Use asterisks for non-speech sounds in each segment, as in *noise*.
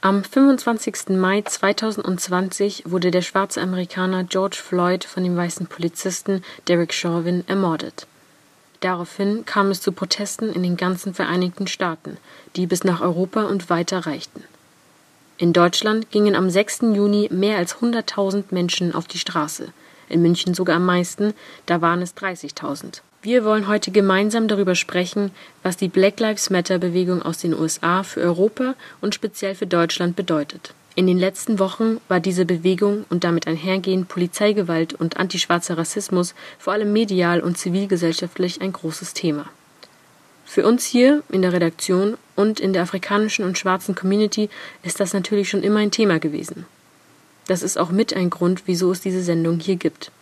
Am 25. Mai 2020 wurde der schwarze Amerikaner George Floyd von dem weißen Polizisten Derek Chauvin ermordet. Daraufhin kam es zu Protesten in den ganzen Vereinigten Staaten, die bis nach Europa und weiter reichten. In Deutschland gingen am 6. Juni mehr als 100.000 Menschen auf die Straße, in München sogar am meisten, da waren es 30.000. Wir wollen heute gemeinsam darüber sprechen, was die Black Lives Matter Bewegung aus den USA für Europa und speziell für Deutschland bedeutet. In den letzten Wochen war diese Bewegung und damit einhergehend Polizeigewalt und antischwarzer Rassismus vor allem medial und zivilgesellschaftlich ein großes Thema. Für uns hier in der Redaktion und in der afrikanischen und schwarzen Community ist das natürlich schon immer ein Thema gewesen. Das ist auch mit ein Grund, wieso es diese Sendung hier gibt.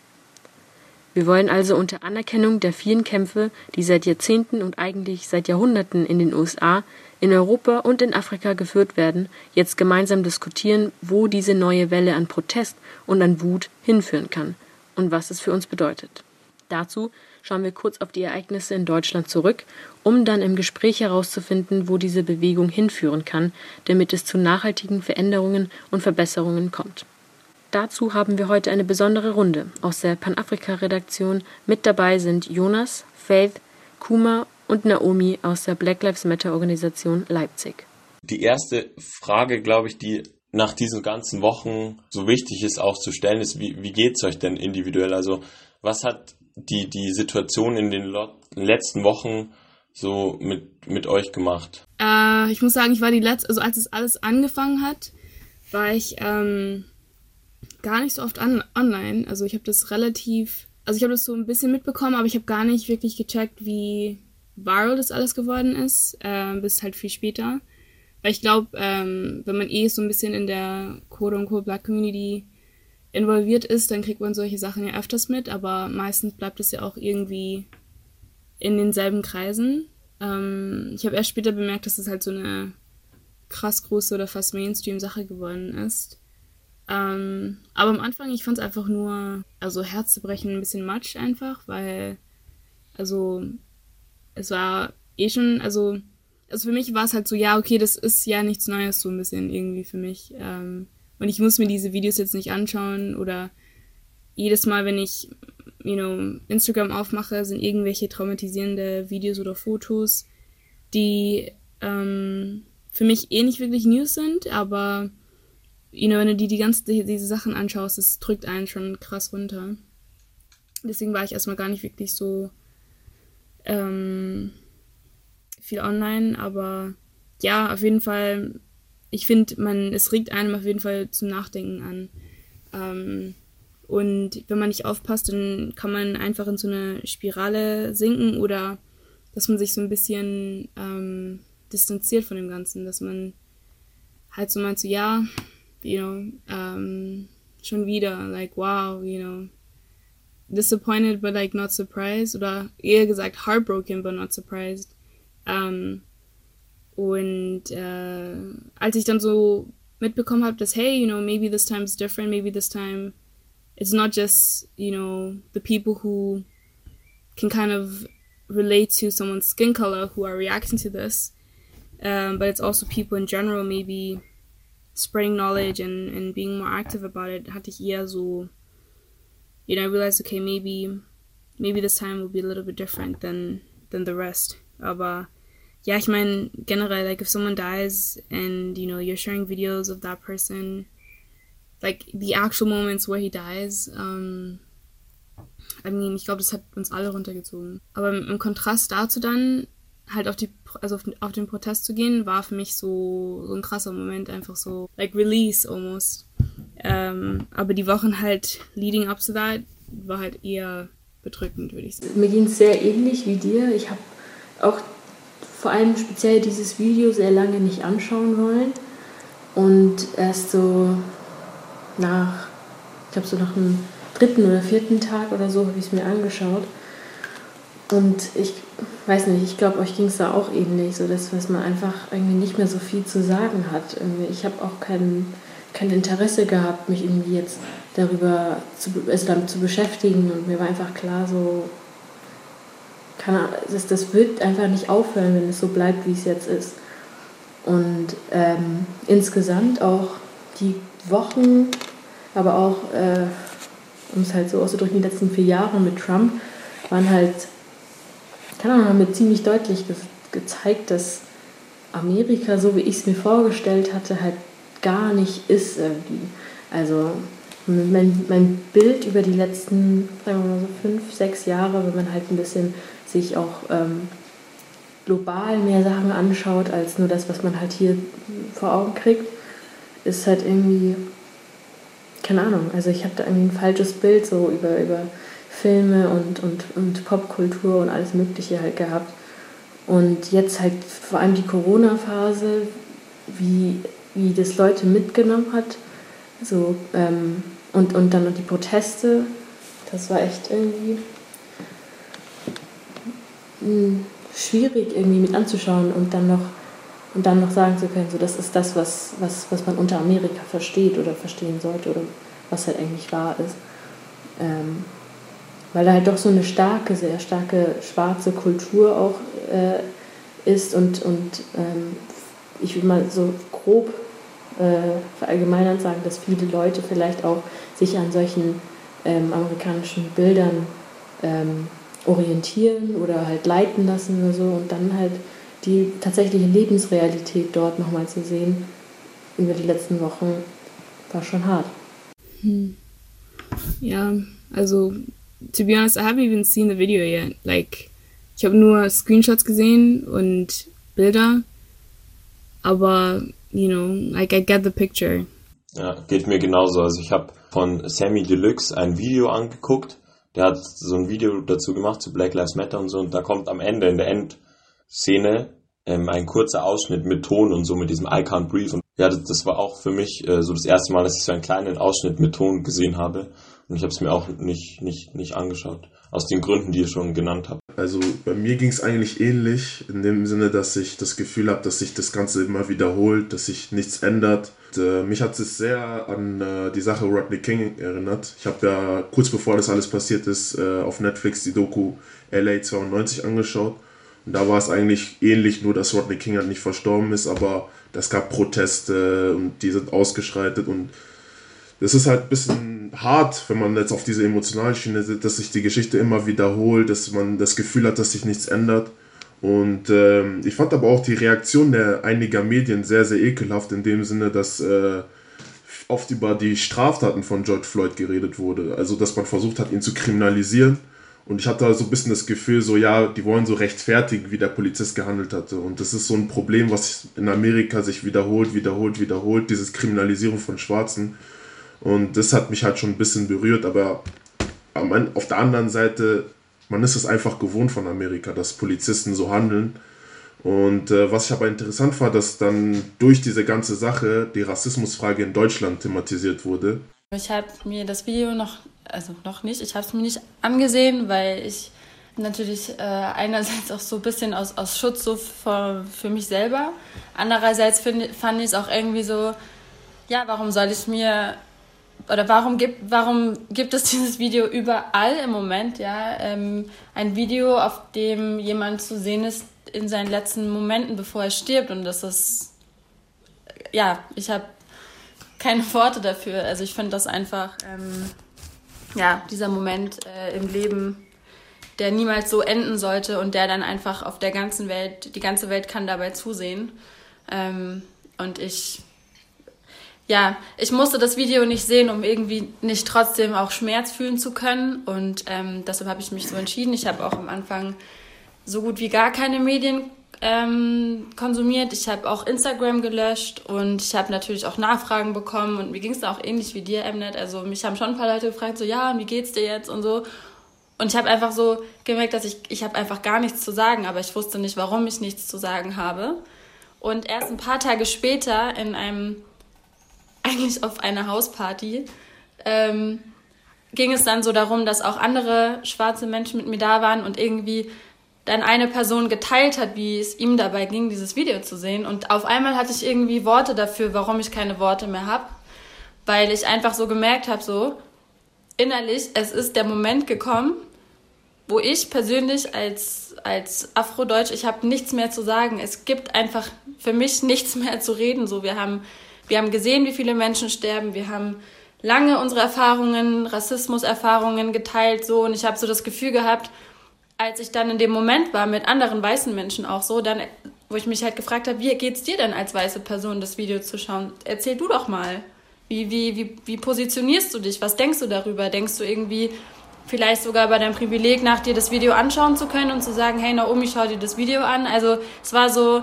Wir wollen also unter Anerkennung der vielen Kämpfe, die seit Jahrzehnten und eigentlich seit Jahrhunderten in den USA, in Europa und in Afrika geführt werden, jetzt gemeinsam diskutieren, wo diese neue Welle an Protest und an Wut hinführen kann und was es für uns bedeutet. Dazu schauen wir kurz auf die Ereignisse in Deutschland zurück, um dann im Gespräch herauszufinden, wo diese Bewegung hinführen kann, damit es zu nachhaltigen Veränderungen und Verbesserungen kommt. Dazu haben wir heute eine besondere Runde aus der Panafrika-Redaktion. Mit dabei sind Jonas, Faith, Kuma und Naomi aus der Black Lives Matter-Organisation Leipzig. Die erste Frage, glaube ich, die nach diesen ganzen Wochen so wichtig ist auch zu stellen, ist, wie, wie geht es euch denn individuell? Also was hat die, die Situation in den letzten Wochen so mit, mit euch gemacht? Äh, ich muss sagen, ich war die letzte, also als es alles angefangen hat, war ich ähm, gar nicht so oft an, online. Also ich habe das relativ, also ich habe das so ein bisschen mitbekommen, aber ich habe gar nicht wirklich gecheckt, wie viral das alles geworden ist, äh, bis halt viel später. Weil ich glaube, ähm, wenn man eh so ein bisschen in der quote-unquote Black Community involviert ist, dann kriegt man solche Sachen ja öfters mit, aber meistens bleibt es ja auch irgendwie in denselben Kreisen. Ähm, ich habe erst später bemerkt, dass es das halt so eine krass große oder fast Mainstream-Sache geworden ist. Ähm, aber am Anfang, ich fand es einfach nur, also Herzzubrechen ein bisschen matsch einfach, weil, also, es war eh schon, also, also für mich war es halt so, ja, okay, das ist ja nichts Neues, so ein bisschen irgendwie für mich. Ähm, und ich muss mir diese Videos jetzt nicht anschauen oder jedes Mal, wenn ich, you know, Instagram aufmache, sind irgendwelche traumatisierende Videos oder Fotos, die ähm, für mich eh nicht wirklich News sind, aber you know, wenn du dir die ganzen, diese Sachen anschaust, es drückt einen schon krass runter. Deswegen war ich erstmal gar nicht wirklich so ähm, viel online, aber ja, auf jeden Fall, ich finde, man, es regt einem auf jeden Fall zum Nachdenken an. Ähm, und wenn man nicht aufpasst, dann kann man einfach in so eine Spirale sinken oder dass man sich so ein bisschen ähm, distanziert von dem Ganzen, dass man halt so meint, so ja, you know, um, schon wieder, like, wow, you know, disappointed but like not surprised oder eher gesagt heartbroken but not surprised. Um, und äh, als ich dann so mitbekommen habe, dass hey, you know, maybe this time is different, maybe this time it's not just, you know, the people who can kind of relate to someone's skin color who are reacting to this, um, but it's also people in general maybe spreading knowledge and, and being more active about it, hatte ich eher so, you know, I realized, okay, maybe, maybe this time will be a little bit different than, than the rest. Aber ja, ich meine, generell, like, if someone dies and, you know, you're sharing videos of that person, like, the actual moments where he dies, um, I mean, ich glaube, das hat uns alle runtergezogen. Aber im Kontrast dazu dann, halt auf die, also auf, auf, den Protest zu gehen, war für mich so, so ein krasser Moment, einfach so, like release almost. Ähm, aber die Wochen halt leading up to that war halt eher bedrückend, würde ich sagen. Mir ging es sehr ähnlich wie dir. Ich habe auch vor allem speziell dieses Video sehr lange nicht anschauen wollen. Und erst so nach, ich glaube so nach dem dritten oder vierten Tag oder so habe ich es mir angeschaut. Und ich weiß nicht, ich glaube, euch ging es da auch ähnlich, so dass, man einfach irgendwie nicht mehr so viel zu sagen hat. Ich habe auch kein, kein Interesse gehabt, mich irgendwie jetzt darüber zu, also damit zu beschäftigen. Und mir war einfach klar, so, kann, das, das wird einfach nicht aufhören, wenn es so bleibt, wie es jetzt ist. Und ähm, insgesamt auch die Wochen, aber auch, äh, um es halt so auszudrücken, die letzten vier Jahre mit Trump waren halt, Ahnung, haben mir ziemlich deutlich ge gezeigt, dass Amerika, so wie ich es mir vorgestellt hatte, halt gar nicht ist irgendwie. Also mein, mein Bild über die letzten, sagen wir mal so fünf, sechs Jahre, wenn man halt ein bisschen sich auch ähm, global mehr Sachen anschaut, als nur das, was man halt hier vor Augen kriegt, ist halt irgendwie, keine Ahnung, also ich habe da irgendwie ein falsches Bild so über, über Filme und, und, und Popkultur und alles Mögliche halt gehabt. Und jetzt halt vor allem die Corona-Phase, wie, wie das Leute mitgenommen hat, so, ähm, und, und dann noch die Proteste, das war echt irgendwie hm, schwierig irgendwie mit anzuschauen und dann noch und dann noch sagen zu können, so das ist das, was, was, was man unter Amerika versteht oder verstehen sollte oder was halt eigentlich wahr ist. Ähm, weil da halt doch so eine starke, sehr starke schwarze Kultur auch äh, ist und, und ähm, ich will mal so grob äh, verallgemeinern sagen, dass viele Leute vielleicht auch sich an solchen ähm, amerikanischen Bildern ähm, orientieren oder halt leiten lassen oder so und dann halt die tatsächliche Lebensrealität dort nochmal zu sehen über die letzten Wochen war schon hart. Hm. Ja, also to be honest, I haven't even seen the video yet. Like ich habe nur Screenshots gesehen und Bilder, aber you know, like I get the picture. Ja, geht mir genauso. Also ich habe von Sammy Deluxe ein Video angeguckt der hat so ein Video dazu gemacht zu Black Lives Matter und so und da kommt am Ende in der Endszene ähm, ein kurzer Ausschnitt mit Ton und so mit diesem I can't breathe und ja, das, das war auch für mich äh, so das erste Mal, dass ich so einen kleinen Ausschnitt mit Ton gesehen habe und ich habe es mir auch nicht, nicht, nicht angeschaut. Aus den Gründen, die ihr schon genannt habt. Also bei mir ging es eigentlich ähnlich, in dem Sinne, dass ich das Gefühl habe, dass sich das Ganze immer wiederholt, dass sich nichts ändert. Und, äh, mich hat es sehr an äh, die Sache Rodney King erinnert. Ich habe ja kurz bevor das alles passiert ist, äh, auf Netflix die Doku LA 92 angeschaut. Und da war es eigentlich ähnlich, nur dass Rodney King halt nicht verstorben ist, aber es gab Proteste und die sind ausgeschreitet und das ist halt ein bisschen hart, wenn man jetzt auf diese emotionale Schiene sieht, dass sich die Geschichte immer wiederholt, dass man das Gefühl hat, dass sich nichts ändert. Und ähm, ich fand aber auch die Reaktion der einiger Medien sehr, sehr ekelhaft, in dem Sinne, dass äh, oft über die Straftaten von George Floyd geredet wurde. Also, dass man versucht hat, ihn zu kriminalisieren. Und ich hatte so ein bisschen das Gefühl, so, ja, die wollen so rechtfertigen, wie der Polizist gehandelt hatte. Und das ist so ein Problem, was in Amerika sich wiederholt, wiederholt, wiederholt, dieses Kriminalisierung von Schwarzen. Und das hat mich halt schon ein bisschen berührt, aber auf der anderen Seite, man ist es einfach gewohnt von Amerika, dass Polizisten so handeln. Und äh, was ich aber interessant fand, dass dann durch diese ganze Sache die Rassismusfrage in Deutschland thematisiert wurde. Ich habe mir das Video noch, also noch nicht, ich habe es mir nicht angesehen, weil ich natürlich äh, einerseits auch so ein bisschen aus, aus Schutz so für, für mich selber. Andererseits find, fand ich es auch irgendwie so, ja, warum soll ich mir oder warum gibt, warum gibt es *laughs* dieses Video überall im Moment, ja? Ähm, ein Video, auf dem jemand zu sehen ist in seinen letzten Momenten, bevor er stirbt und das ist, ja, ich habe keine Worte dafür. Also ich finde das einfach, ähm, ja, dieser Moment äh, im Leben, der niemals so enden sollte und der dann einfach auf der ganzen Welt, die ganze Welt kann dabei zusehen. Ähm, und ich ja, ich musste das Video nicht sehen, um irgendwie nicht trotzdem auch Schmerz fühlen zu können. Und ähm, deshalb habe ich mich so entschieden. Ich habe auch am Anfang so gut wie gar keine Medien ähm, konsumiert. Ich habe auch Instagram gelöscht und ich habe natürlich auch Nachfragen bekommen. Und mir ging es auch ähnlich wie dir, Mnet. Also mich haben schon ein paar Leute gefragt, so ja, wie geht's dir jetzt und so. Und ich habe einfach so gemerkt, dass ich, ich habe einfach gar nichts zu sagen, aber ich wusste nicht, warum ich nichts zu sagen habe. Und erst ein paar Tage später in einem eigentlich auf einer Hausparty, ähm, ging es dann so darum, dass auch andere schwarze Menschen mit mir da waren und irgendwie dann eine Person geteilt hat, wie es ihm dabei ging, dieses Video zu sehen. Und auf einmal hatte ich irgendwie Worte dafür, warum ich keine Worte mehr habe, weil ich einfach so gemerkt habe, so innerlich, es ist der Moment gekommen, wo ich persönlich als, als Afrodeutsch, ich habe nichts mehr zu sagen. Es gibt einfach für mich nichts mehr zu reden. So, wir haben, wir haben gesehen, wie viele Menschen sterben. Wir haben lange unsere Erfahrungen, Rassismuserfahrungen geteilt, so. Und ich habe so das Gefühl gehabt, als ich dann in dem Moment war mit anderen weißen Menschen auch so, dann, wo ich mich halt gefragt habe, wie geht's dir denn als weiße Person, das Video zu schauen? Erzähl du doch mal. Wie, wie, wie, wie positionierst du dich? Was denkst du darüber? Denkst du irgendwie vielleicht sogar bei deinem Privileg nach dir das Video anschauen zu können und zu sagen, hey Naomi, schau dir das Video an? Also es war so,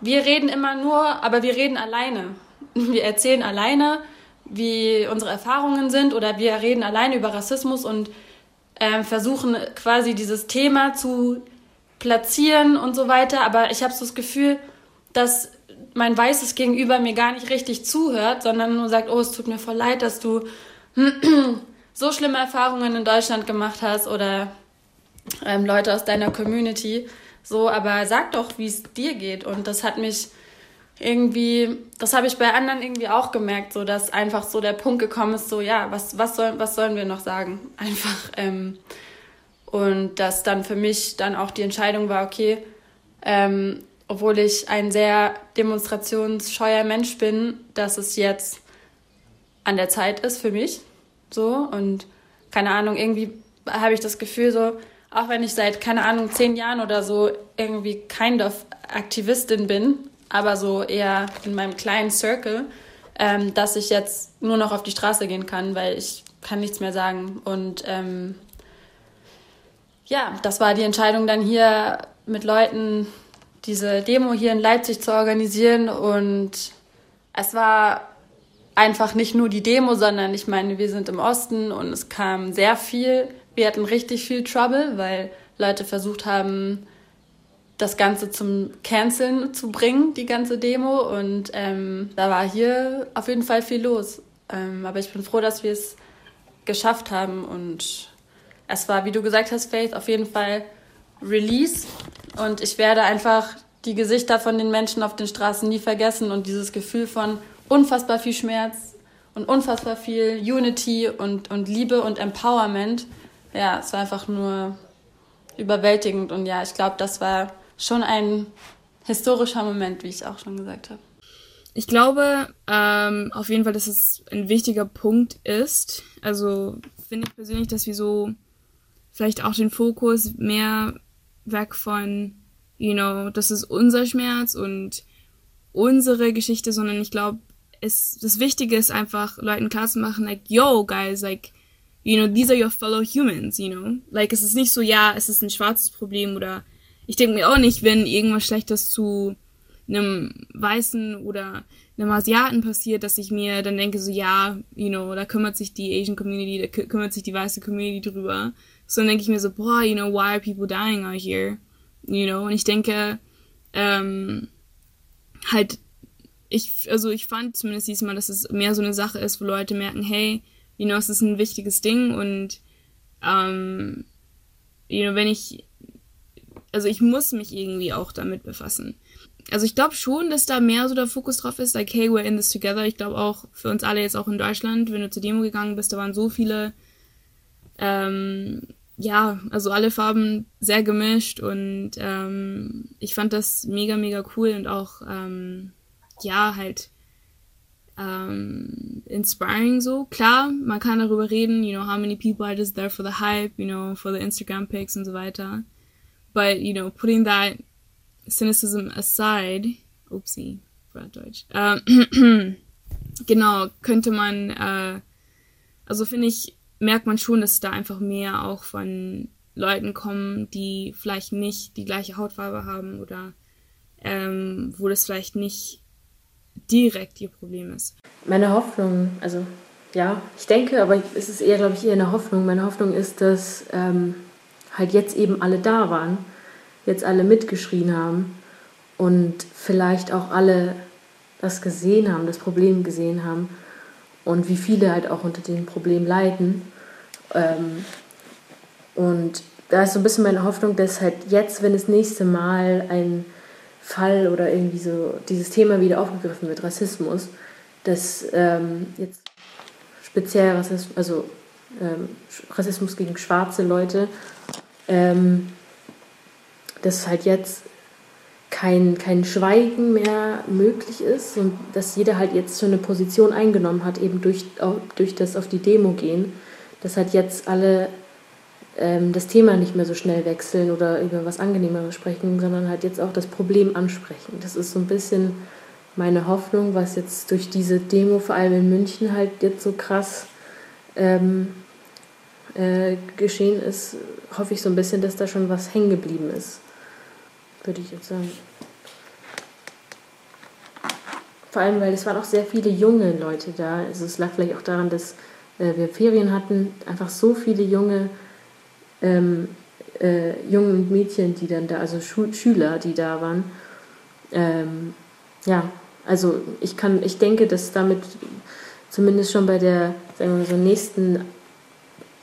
wir reden immer nur, aber wir reden alleine. *laughs* Wir erzählen alleine, wie unsere Erfahrungen sind oder wir reden alleine über Rassismus und äh, versuchen quasi dieses Thema zu platzieren und so weiter. Aber ich habe so das Gefühl, dass mein weißes Gegenüber mir gar nicht richtig zuhört, sondern nur sagt, oh, es tut mir voll leid, dass du *clears throat* so schlimme Erfahrungen in Deutschland gemacht hast oder ähm, Leute aus deiner Community. So, aber sag doch, wie es dir geht. Und das hat mich irgendwie, das habe ich bei anderen irgendwie auch gemerkt, so dass einfach so der Punkt gekommen ist, so ja, was, was, soll, was sollen wir noch sagen? *laughs* Einfach. Ähm, und dass dann für mich dann auch die Entscheidung war, okay, ähm, obwohl ich ein sehr demonstrationsscheuer Mensch bin, dass es jetzt an der Zeit ist für mich. So und keine Ahnung, irgendwie habe ich das Gefühl, so, auch wenn ich seit, keine Ahnung, zehn Jahren oder so irgendwie kind of Aktivistin bin, aber so eher in meinem kleinen Circle, ähm, dass ich jetzt nur noch auf die Straße gehen kann, weil ich kann nichts mehr sagen. Und ähm, ja, das war die Entscheidung dann hier mit Leuten diese Demo hier in Leipzig zu organisieren. Und es war einfach nicht nur die Demo, sondern ich meine, wir sind im Osten und es kam sehr viel. Wir hatten richtig viel Trouble, weil Leute versucht haben, das Ganze zum Canceln zu bringen, die ganze Demo. Und ähm, da war hier auf jeden Fall viel los. Ähm, aber ich bin froh, dass wir es geschafft haben. Und es war, wie du gesagt hast, Faith, auf jeden Fall Release. Und ich werde einfach die Gesichter von den Menschen auf den Straßen nie vergessen und dieses Gefühl von unfassbar viel Schmerz und unfassbar viel Unity und, und Liebe und Empowerment. Ja, es war einfach nur überwältigend und ja, ich glaube, das war schon ein historischer Moment, wie ich auch schon gesagt habe. Ich glaube ähm, auf jeden Fall, dass es ein wichtiger Punkt ist. Also finde ich persönlich, dass wir so vielleicht auch den Fokus mehr weg von, you know, das ist unser Schmerz und unsere Geschichte, sondern ich glaube, das Wichtige ist einfach, Leuten klarzumachen, like, yo, guys, like, you know, these are your fellow humans, you know? Like, es ist nicht so, ja, es ist ein schwarzes Problem oder ich denke mir auch nicht, wenn irgendwas Schlechtes zu einem Weißen oder einem Asiaten passiert, dass ich mir dann denke, so ja, you know, da kümmert sich die Asian Community, da kümmert sich die weiße Community drüber. So dann denke ich mir so, boah, you know, why are people dying out here? You know, und ich denke, ähm, halt, ich, also ich fand zumindest diesmal, dass es mehr so eine Sache ist, wo Leute merken, hey, you know, es ist ein wichtiges Ding und, ähm, you know, wenn ich also ich muss mich irgendwie auch damit befassen. Also ich glaube schon, dass da mehr so der Fokus drauf ist, like, hey, we're in this together. Ich glaube auch für uns alle jetzt auch in Deutschland, wenn du zur Demo gegangen bist, da waren so viele, ähm, ja, also alle Farben sehr gemischt und ähm, ich fand das mega, mega cool und auch, ähm, ja, halt ähm, inspiring so. Klar, man kann darüber reden, you know, how many people are just there for the hype, you know, for the Instagram pics und so weiter. But, you know, putting that cynicism aside, oopsie, Deutsch, ähm, *clears throat* genau, könnte man, äh, also finde ich, merkt man schon, dass da einfach mehr auch von Leuten kommen, die vielleicht nicht die gleiche Hautfarbe haben oder ähm, wo das vielleicht nicht direkt ihr Problem ist. Meine Hoffnung, also ja, ich denke, aber es ist eher, glaube ich, eher eine Hoffnung. Meine Hoffnung ist, dass ähm, halt jetzt eben alle da waren, jetzt alle mitgeschrien haben und vielleicht auch alle das gesehen haben, das Problem gesehen haben und wie viele halt auch unter dem Problem leiden. Ähm, und da ist so ein bisschen meine Hoffnung, dass halt jetzt, wenn das nächste Mal ein Fall oder irgendwie so dieses Thema wieder aufgegriffen wird, Rassismus, dass ähm, jetzt speziell Rassismus, also ähm, Rassismus gegen schwarze Leute ähm, dass halt jetzt kein, kein Schweigen mehr möglich ist und dass jeder halt jetzt schon eine Position eingenommen hat, eben durch, durch das auf die Demo gehen, dass halt jetzt alle ähm, das Thema nicht mehr so schnell wechseln oder über was Angenehmeres sprechen, sondern halt jetzt auch das Problem ansprechen. Das ist so ein bisschen meine Hoffnung, was jetzt durch diese Demo, vor allem in München, halt jetzt so krass ähm, äh, geschehen ist, hoffe ich so ein bisschen, dass da schon was hängen geblieben ist würde ich jetzt sagen. Vor allem, weil es waren auch sehr viele junge Leute da. Also es lag vielleicht auch daran, dass äh, wir Ferien hatten. Einfach so viele junge ähm, äh, Jungen und Mädchen, die dann da, also Schu Schüler, die da waren. Ähm, ja, also ich kann, ich denke, dass damit zumindest schon bei der, sagen wir so, nächsten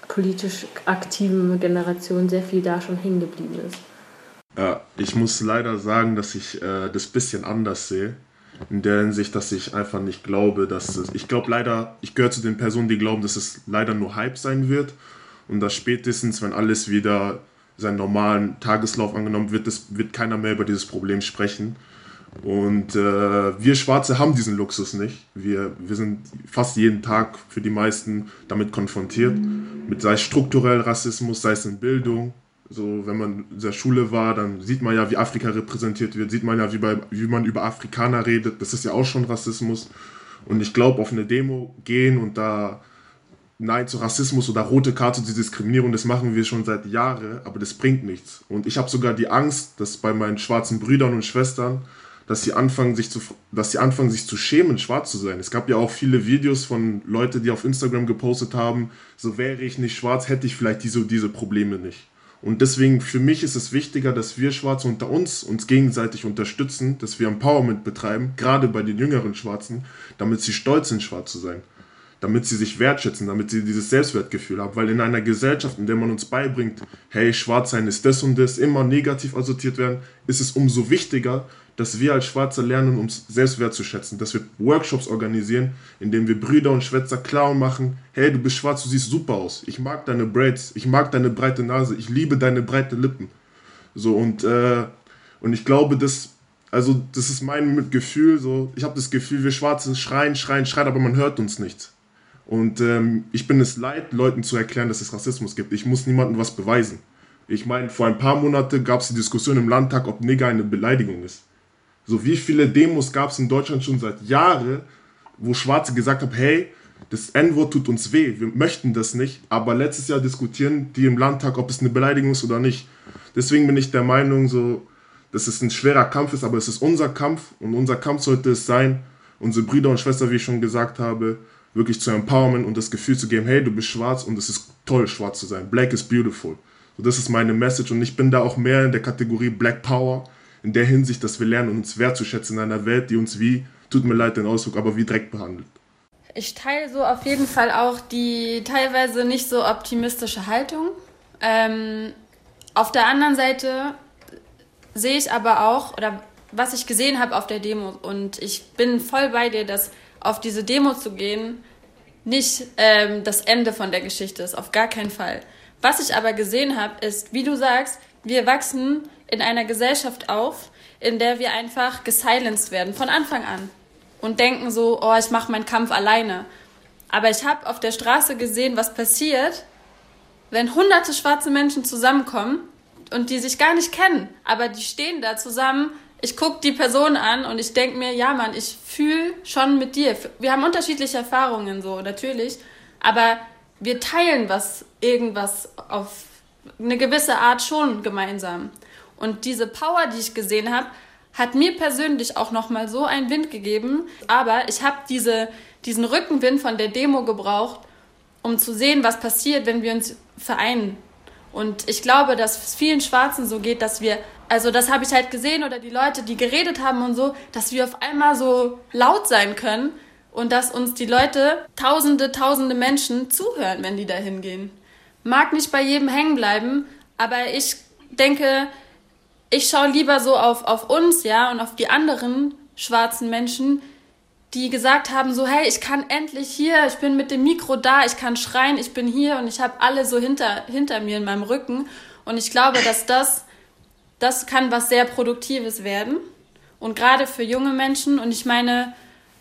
politisch aktiven Generation sehr viel da schon hängen geblieben ist. Ja, ich muss leider sagen, dass ich äh, das bisschen anders sehe. In der Hinsicht, dass ich einfach nicht glaube, dass es. Ich glaube leider, ich gehöre zu den Personen, die glauben, dass es leider nur Hype sein wird. Und dass spätestens, wenn alles wieder seinen normalen Tageslauf angenommen wird, das, wird keiner mehr über dieses Problem sprechen. Und äh, wir Schwarze haben diesen Luxus nicht. Wir, wir sind fast jeden Tag für die meisten damit konfrontiert. Mit sei es strukturell Rassismus, sei es in Bildung, so, wenn man in der Schule war, dann sieht man ja, wie Afrika repräsentiert wird, sieht man ja, wie, bei, wie man über Afrikaner redet. Das ist ja auch schon Rassismus. Und ich glaube, auf eine Demo gehen und da Nein zu Rassismus oder rote Karte zu Diskriminierung, das machen wir schon seit Jahren, aber das bringt nichts. Und ich habe sogar die Angst, dass bei meinen schwarzen Brüdern und Schwestern, dass sie anfangen, sich zu, dass sie anfangen, sich zu schämen, schwarz zu sein. Es gab ja auch viele Videos von Leuten, die auf Instagram gepostet haben, so wäre ich nicht schwarz, hätte ich vielleicht diese, diese Probleme nicht. Und deswegen für mich ist es wichtiger, dass wir Schwarze unter uns uns gegenseitig unterstützen, dass wir Empowerment betreiben, gerade bei den jüngeren Schwarzen, damit sie stolz sind, schwarz zu sein. Damit sie sich wertschätzen, damit sie dieses Selbstwertgefühl haben. Weil in einer Gesellschaft, in der man uns beibringt, hey, schwarz sein ist das und das, immer negativ assoziiert werden, ist es umso wichtiger, dass wir als Schwarze lernen, uns selbst wertzuschätzen, dass wir Workshops organisieren, in denen wir Brüder und Schwester klar machen, hey, du bist schwarz, du siehst super aus, ich mag deine Braids, ich mag deine breite Nase, ich liebe deine breite Lippen. So und, äh, und ich glaube, das, also das ist mein Gefühl, so, ich habe das Gefühl, wir Schwarze schreien, schreien, schreien, aber man hört uns nicht. Und ähm, ich bin es leid, Leuten zu erklären, dass es Rassismus gibt. Ich muss niemandem was beweisen. Ich meine, vor ein paar Monaten gab es die Diskussion im Landtag, ob Nigger eine Beleidigung ist. So wie viele Demos gab es in Deutschland schon seit Jahren, wo Schwarze gesagt haben, hey, das N-Wort tut uns weh, wir möchten das nicht, aber letztes Jahr diskutieren die im Landtag, ob es eine Beleidigung ist oder nicht. Deswegen bin ich der Meinung, so, dass es ein schwerer Kampf ist, aber es ist unser Kampf und unser Kampf sollte es sein, unsere Brüder und Schwestern, wie ich schon gesagt habe, wirklich zu empowern und das Gefühl zu geben, hey, du bist schwarz und es ist toll, schwarz zu sein. Black is beautiful. So, das ist meine Message und ich bin da auch mehr in der Kategorie Black Power, in der Hinsicht, dass wir lernen, uns wertzuschätzen in einer Welt, die uns wie, tut mir leid den Ausdruck, aber wie Dreck behandelt. Ich teile so auf jeden Fall auch die teilweise nicht so optimistische Haltung. Ähm, auf der anderen Seite sehe ich aber auch, oder was ich gesehen habe auf der Demo, und ich bin voll bei dir, dass auf diese Demo zu gehen nicht ähm, das Ende von der Geschichte ist, auf gar keinen Fall. Was ich aber gesehen habe, ist, wie du sagst, wir wachsen in einer Gesellschaft auf, in der wir einfach gesilenced werden von Anfang an und denken so, oh, ich mache meinen Kampf alleine. Aber ich habe auf der Straße gesehen, was passiert, wenn hunderte schwarze Menschen zusammenkommen und die sich gar nicht kennen, aber die stehen da zusammen. Ich gucke die Person an und ich denke mir, ja Mann, ich fühle schon mit dir. Wir haben unterschiedliche Erfahrungen so, natürlich, aber wir teilen was, irgendwas auf eine gewisse Art schon gemeinsam. Und diese Power, die ich gesehen habe, hat mir persönlich auch noch mal so einen Wind gegeben. Aber ich habe diese, diesen Rückenwind von der Demo gebraucht, um zu sehen, was passiert, wenn wir uns vereinen. Und ich glaube, dass es vielen Schwarzen so geht, dass wir, also das habe ich halt gesehen oder die Leute, die geredet haben und so, dass wir auf einmal so laut sein können und dass uns die Leute, tausende, tausende Menschen zuhören, wenn die da hingehen. Mag nicht bei jedem hängen bleiben, aber ich denke, ich schaue lieber so auf, auf uns, ja, und auf die anderen schwarzen Menschen, die gesagt haben, so, hey, ich kann endlich hier, ich bin mit dem Mikro da, ich kann schreien, ich bin hier und ich habe alle so hinter, hinter mir in meinem Rücken. Und ich glaube, dass das, das kann was sehr Produktives werden. Und gerade für junge Menschen. Und ich meine,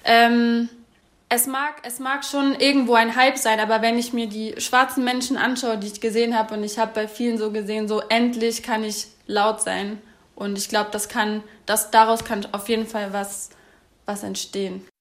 ähm, es mag, es mag schon irgendwo ein Hype sein, aber wenn ich mir die schwarzen Menschen anschaue, die ich gesehen habe, und ich habe bei vielen so gesehen, so endlich kann ich laut sein. Und ich glaube, das kann, das daraus kann auf jeden Fall was, was entstehen.